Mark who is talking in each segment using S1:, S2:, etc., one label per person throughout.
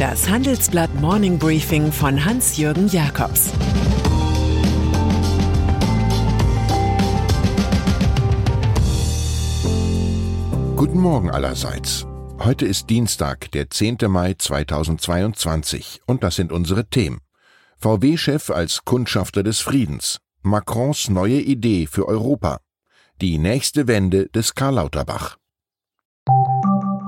S1: Das Handelsblatt Morning Briefing von Hans-Jürgen Jakobs
S2: Guten Morgen allerseits. Heute ist Dienstag, der 10. Mai 2022 und das sind unsere Themen. VW-Chef als Kundschafter des Friedens. Macrons neue Idee für Europa. Die nächste Wende des Karl Lauterbach.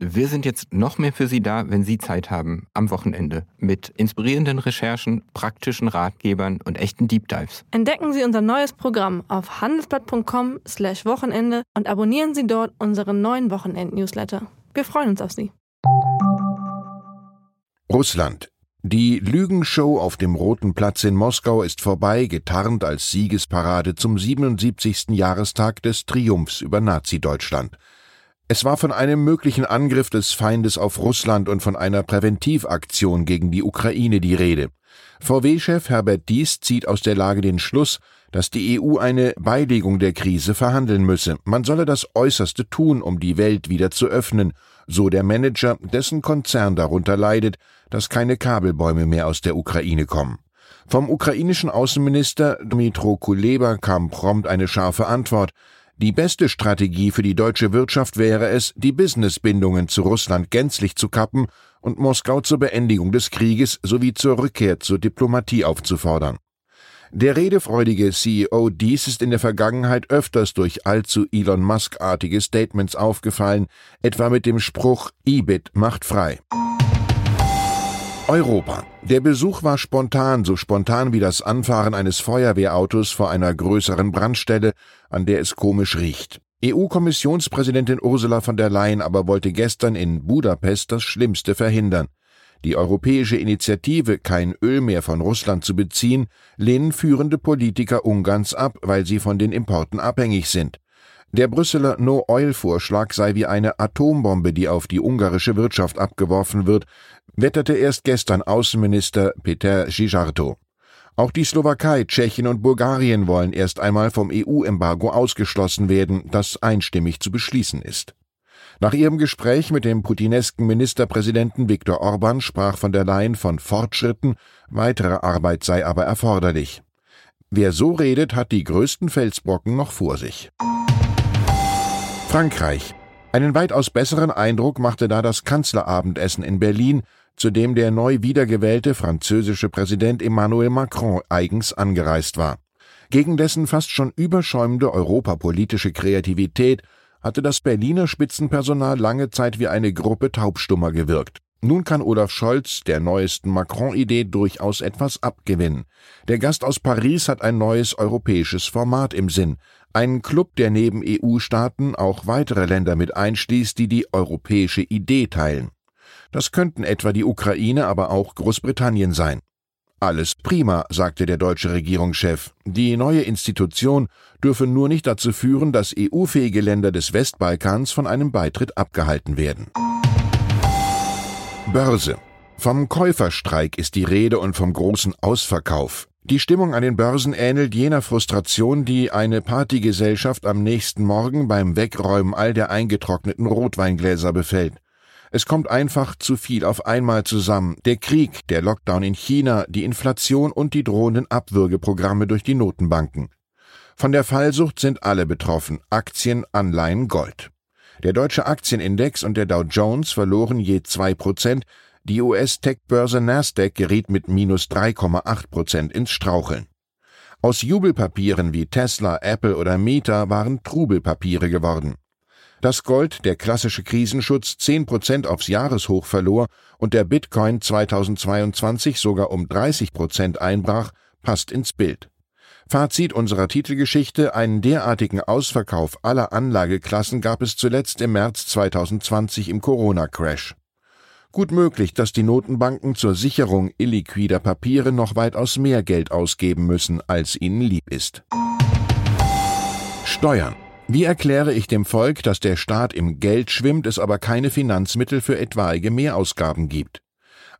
S3: Wir sind jetzt noch mehr für Sie da, wenn Sie Zeit haben, am Wochenende, mit inspirierenden Recherchen, praktischen Ratgebern und echten Deep Dives.
S4: Entdecken Sie unser neues Programm auf handelsblatt.com/slash Wochenende und abonnieren Sie dort unseren neuen Wochenend-Newsletter. Wir freuen uns auf Sie.
S2: Russland. Die Lügenshow auf dem Roten Platz in Moskau ist vorbei, getarnt als Siegesparade zum 77. Jahrestag des Triumphs über Nazi-Deutschland. Es war von einem möglichen Angriff des Feindes auf Russland und von einer Präventivaktion gegen die Ukraine die Rede. VW-Chef Herbert Dies zieht aus der Lage den Schluss, dass die EU eine Beilegung der Krise verhandeln müsse. Man solle das Äußerste tun, um die Welt wieder zu öffnen, so der Manager, dessen Konzern darunter leidet, dass keine Kabelbäume mehr aus der Ukraine kommen. Vom ukrainischen Außenminister Dmytro Kuleba kam prompt eine scharfe Antwort. Die beste Strategie für die deutsche Wirtschaft wäre es, die Businessbindungen zu Russland gänzlich zu kappen und Moskau zur Beendigung des Krieges sowie zur Rückkehr zur Diplomatie aufzufordern. Der redefreudige CEO dies ist in der Vergangenheit öfters durch allzu Elon Musk-artige Statements aufgefallen, etwa mit dem Spruch EBIT macht frei. Europa. Der Besuch war spontan, so spontan wie das Anfahren eines Feuerwehrautos vor einer größeren Brandstelle, an der es komisch riecht. EU-Kommissionspräsidentin Ursula von der Leyen aber wollte gestern in Budapest das Schlimmste verhindern. Die europäische Initiative, kein Öl mehr von Russland zu beziehen, lehnen führende Politiker Ungarns ab, weil sie von den Importen abhängig sind. Der Brüsseler No-Oil-Vorschlag sei wie eine Atombombe, die auf die ungarische Wirtschaft abgeworfen wird, wetterte erst gestern Außenminister Peter Gijarto. Auch die Slowakei, Tschechien und Bulgarien wollen erst einmal vom EU-Embargo ausgeschlossen werden, das einstimmig zu beschließen ist. Nach ihrem Gespräch mit dem putinesken Ministerpräsidenten Viktor Orban sprach von der Leyen von Fortschritten, weitere Arbeit sei aber erforderlich. Wer so redet, hat die größten Felsbrocken noch vor sich. Frankreich. Einen weitaus besseren Eindruck machte da das Kanzlerabendessen in Berlin, zu dem der neu wiedergewählte französische Präsident Emmanuel Macron eigens angereist war. Gegen dessen fast schon überschäumende europapolitische Kreativität hatte das Berliner Spitzenpersonal lange Zeit wie eine Gruppe Taubstummer gewirkt. Nun kann Olaf Scholz der neuesten Macron-Idee durchaus etwas abgewinnen. Der Gast aus Paris hat ein neues europäisches Format im Sinn, ein Club, der neben EU-Staaten auch weitere Länder mit einschließt, die die europäische Idee teilen. Das könnten etwa die Ukraine, aber auch Großbritannien sein. Alles prima, sagte der deutsche Regierungschef. Die neue Institution dürfe nur nicht dazu führen, dass EU-fähige Länder des Westbalkans von einem Beitritt abgehalten werden. Börse. Vom Käuferstreik ist die Rede und vom großen Ausverkauf. Die Stimmung an den Börsen ähnelt jener Frustration, die eine Partygesellschaft am nächsten Morgen beim Wegräumen all der eingetrockneten Rotweingläser befällt. Es kommt einfach zu viel auf einmal zusammen. Der Krieg, der Lockdown in China, die Inflation und die drohenden Abwürgeprogramme durch die Notenbanken. Von der Fallsucht sind alle betroffen. Aktien, Anleihen, Gold. Der deutsche Aktienindex und der Dow Jones verloren je zwei Prozent, die US-Tech-Börse Nasdaq geriet mit minus 3,8 Prozent ins Straucheln. Aus Jubelpapieren wie Tesla, Apple oder Meta waren Trubelpapiere geworden. Dass Gold, der klassische Krisenschutz, 10 Prozent aufs Jahreshoch verlor und der Bitcoin 2022 sogar um 30 Prozent einbrach, passt ins Bild. Fazit unserer Titelgeschichte, einen derartigen Ausverkauf aller Anlageklassen gab es zuletzt im März 2020 im Corona-Crash. Gut möglich, dass die Notenbanken zur Sicherung illiquider Papiere noch weitaus mehr Geld ausgeben müssen, als ihnen lieb ist. Steuern. Wie erkläre ich dem Volk, dass der Staat im Geld schwimmt, es aber keine Finanzmittel für etwaige Mehrausgaben gibt?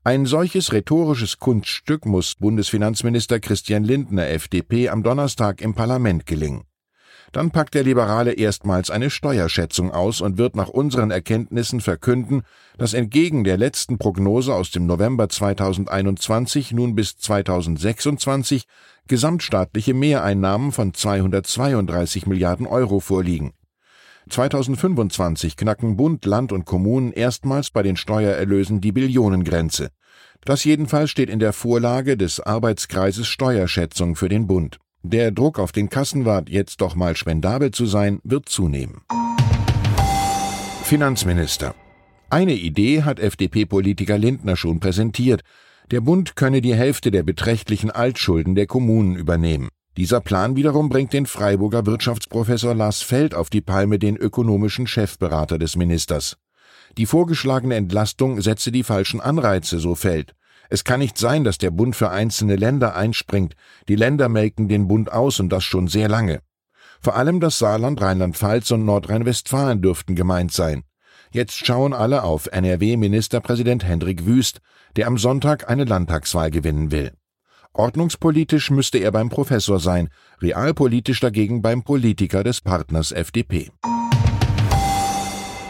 S2: Ein solches rhetorisches Kunststück muss Bundesfinanzminister Christian Lindner FDP am Donnerstag im Parlament gelingen. Dann packt der Liberale erstmals eine Steuerschätzung aus und wird nach unseren Erkenntnissen verkünden, dass entgegen der letzten Prognose aus dem November 2021 nun bis 2026 gesamtstaatliche Mehreinnahmen von 232 Milliarden Euro vorliegen. 2025 knacken Bund, Land und Kommunen erstmals bei den Steuererlösen die Billionengrenze. Das jedenfalls steht in der Vorlage des Arbeitskreises Steuerschätzung für den Bund. Der Druck auf den Kassenwart, jetzt doch mal spendabel zu sein, wird zunehmen. Finanzminister. Eine Idee hat FDP-Politiker Lindner schon präsentiert. Der Bund könne die Hälfte der beträchtlichen Altschulden der Kommunen übernehmen. Dieser Plan wiederum bringt den Freiburger Wirtschaftsprofessor Lars Feld auf die Palme, den ökonomischen Chefberater des Ministers. Die vorgeschlagene Entlastung setze die falschen Anreize, so Feld. Es kann nicht sein, dass der Bund für einzelne Länder einspringt. Die Länder melken den Bund aus und das schon sehr lange. Vor allem das Saarland, Rheinland-Pfalz und Nordrhein-Westfalen dürften gemeint sein. Jetzt schauen alle auf NRW-Ministerpräsident Hendrik Wüst, der am Sonntag eine Landtagswahl gewinnen will. Ordnungspolitisch müsste er beim Professor sein, realpolitisch dagegen beim Politiker des Partners FDP.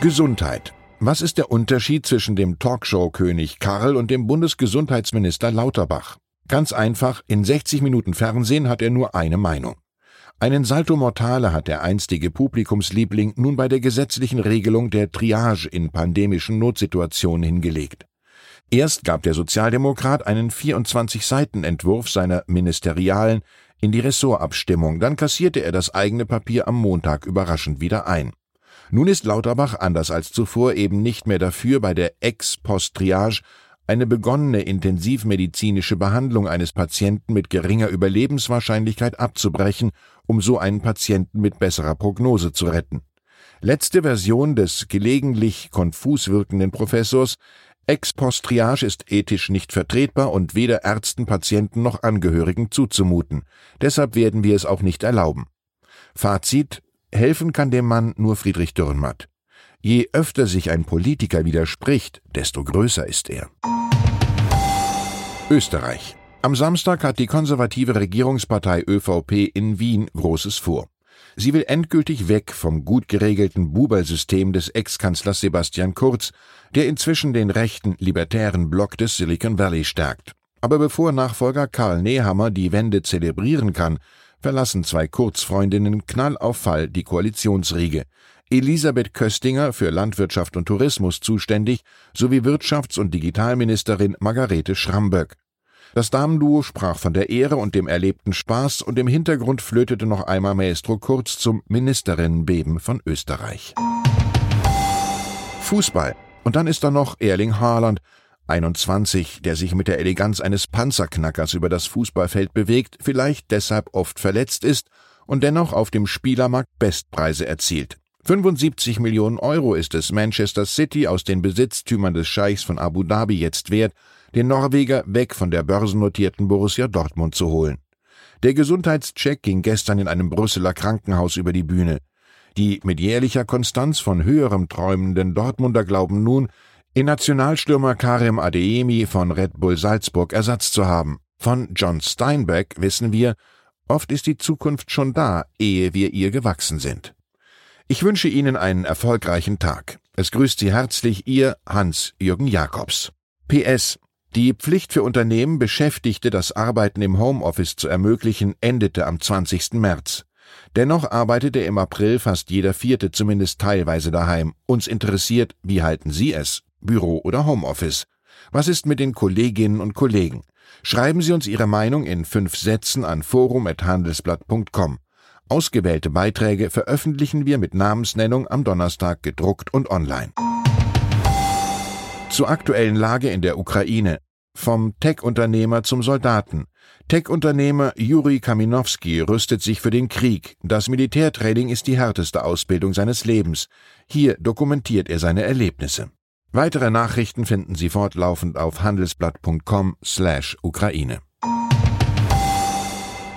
S2: Gesundheit. Was ist der Unterschied zwischen dem Talkshow-König Karl und dem Bundesgesundheitsminister Lauterbach? Ganz einfach, in 60 Minuten Fernsehen hat er nur eine Meinung. Einen Salto Mortale hat der einstige Publikumsliebling nun bei der gesetzlichen Regelung der Triage in pandemischen Notsituationen hingelegt. Erst gab der Sozialdemokrat einen 24-Seiten-Entwurf seiner Ministerialen in die Ressortabstimmung, dann kassierte er das eigene Papier am Montag überraschend wieder ein. Nun ist Lauterbach anders als zuvor eben nicht mehr dafür, bei der Ex-Post-Triage eine begonnene intensivmedizinische Behandlung eines Patienten mit geringer Überlebenswahrscheinlichkeit abzubrechen, um so einen Patienten mit besserer Prognose zu retten. Letzte Version des gelegentlich konfus wirkenden Professors Ex-Post-Triage ist ethisch nicht vertretbar und weder Ärzten, Patienten noch Angehörigen zuzumuten. Deshalb werden wir es auch nicht erlauben. Fazit Helfen kann dem Mann nur Friedrich Dürrenmatt. Je öfter sich ein Politiker widerspricht, desto größer ist er. Österreich. Am Samstag hat die konservative Regierungspartei ÖVP in Wien Großes vor. Sie will endgültig weg vom gut geregelten Buber-System des Ex-Kanzlers Sebastian Kurz, der inzwischen den rechten, libertären Block des Silicon Valley stärkt. Aber bevor Nachfolger Karl Nehammer die Wende zelebrieren kann, verlassen zwei Kurzfreundinnen knall auf Fall die Koalitionsriege. Elisabeth Köstinger für Landwirtschaft und Tourismus zuständig sowie Wirtschafts- und Digitalministerin Margarete Schramböck. Das Damenduo sprach von der Ehre und dem erlebten Spaß und im Hintergrund flötete noch einmal Maestro Kurz zum Ministerinnenbeben von Österreich. Fußball. Und dann ist da noch Erling Haaland, 21, der sich mit der Eleganz eines Panzerknackers über das Fußballfeld bewegt, vielleicht deshalb oft verletzt ist und dennoch auf dem Spielermarkt Bestpreise erzielt. 75 Millionen Euro ist es Manchester City aus den Besitztümern des Scheichs von Abu Dhabi jetzt wert, den Norweger weg von der börsennotierten Borussia Dortmund zu holen. Der Gesundheitscheck ging gestern in einem Brüsseler Krankenhaus über die Bühne. Die mit jährlicher Konstanz von höherem träumenden Dortmunder glauben nun, in Nationalstürmer Karim Adeyemi von Red Bull Salzburg Ersatz zu haben. Von John Steinbeck wissen wir, oft ist die Zukunft schon da, ehe wir ihr gewachsen sind. Ich wünsche Ihnen einen erfolgreichen Tag. Es grüßt Sie herzlich Ihr Hans-Jürgen Jakobs. PS die Pflicht für Unternehmen, Beschäftigte das Arbeiten im Homeoffice zu ermöglichen, endete am 20. März. Dennoch arbeitete im April fast jeder Vierte zumindest teilweise daheim. Uns interessiert, wie halten Sie es? Büro oder Homeoffice? Was ist mit den Kolleginnen und Kollegen? Schreiben Sie uns Ihre Meinung in fünf Sätzen an forum.handelsblatt.com. Ausgewählte Beiträge veröffentlichen wir mit Namensnennung am Donnerstag gedruckt und online. Zur aktuellen Lage in der Ukraine. Vom Tech-Unternehmer zum Soldaten. Tech-Unternehmer Juri Kaminowski rüstet sich für den Krieg. Das Militärtraining ist die härteste Ausbildung seines Lebens. Hier dokumentiert er seine Erlebnisse. Weitere Nachrichten finden Sie fortlaufend auf handelsblatt.com/Ukraine.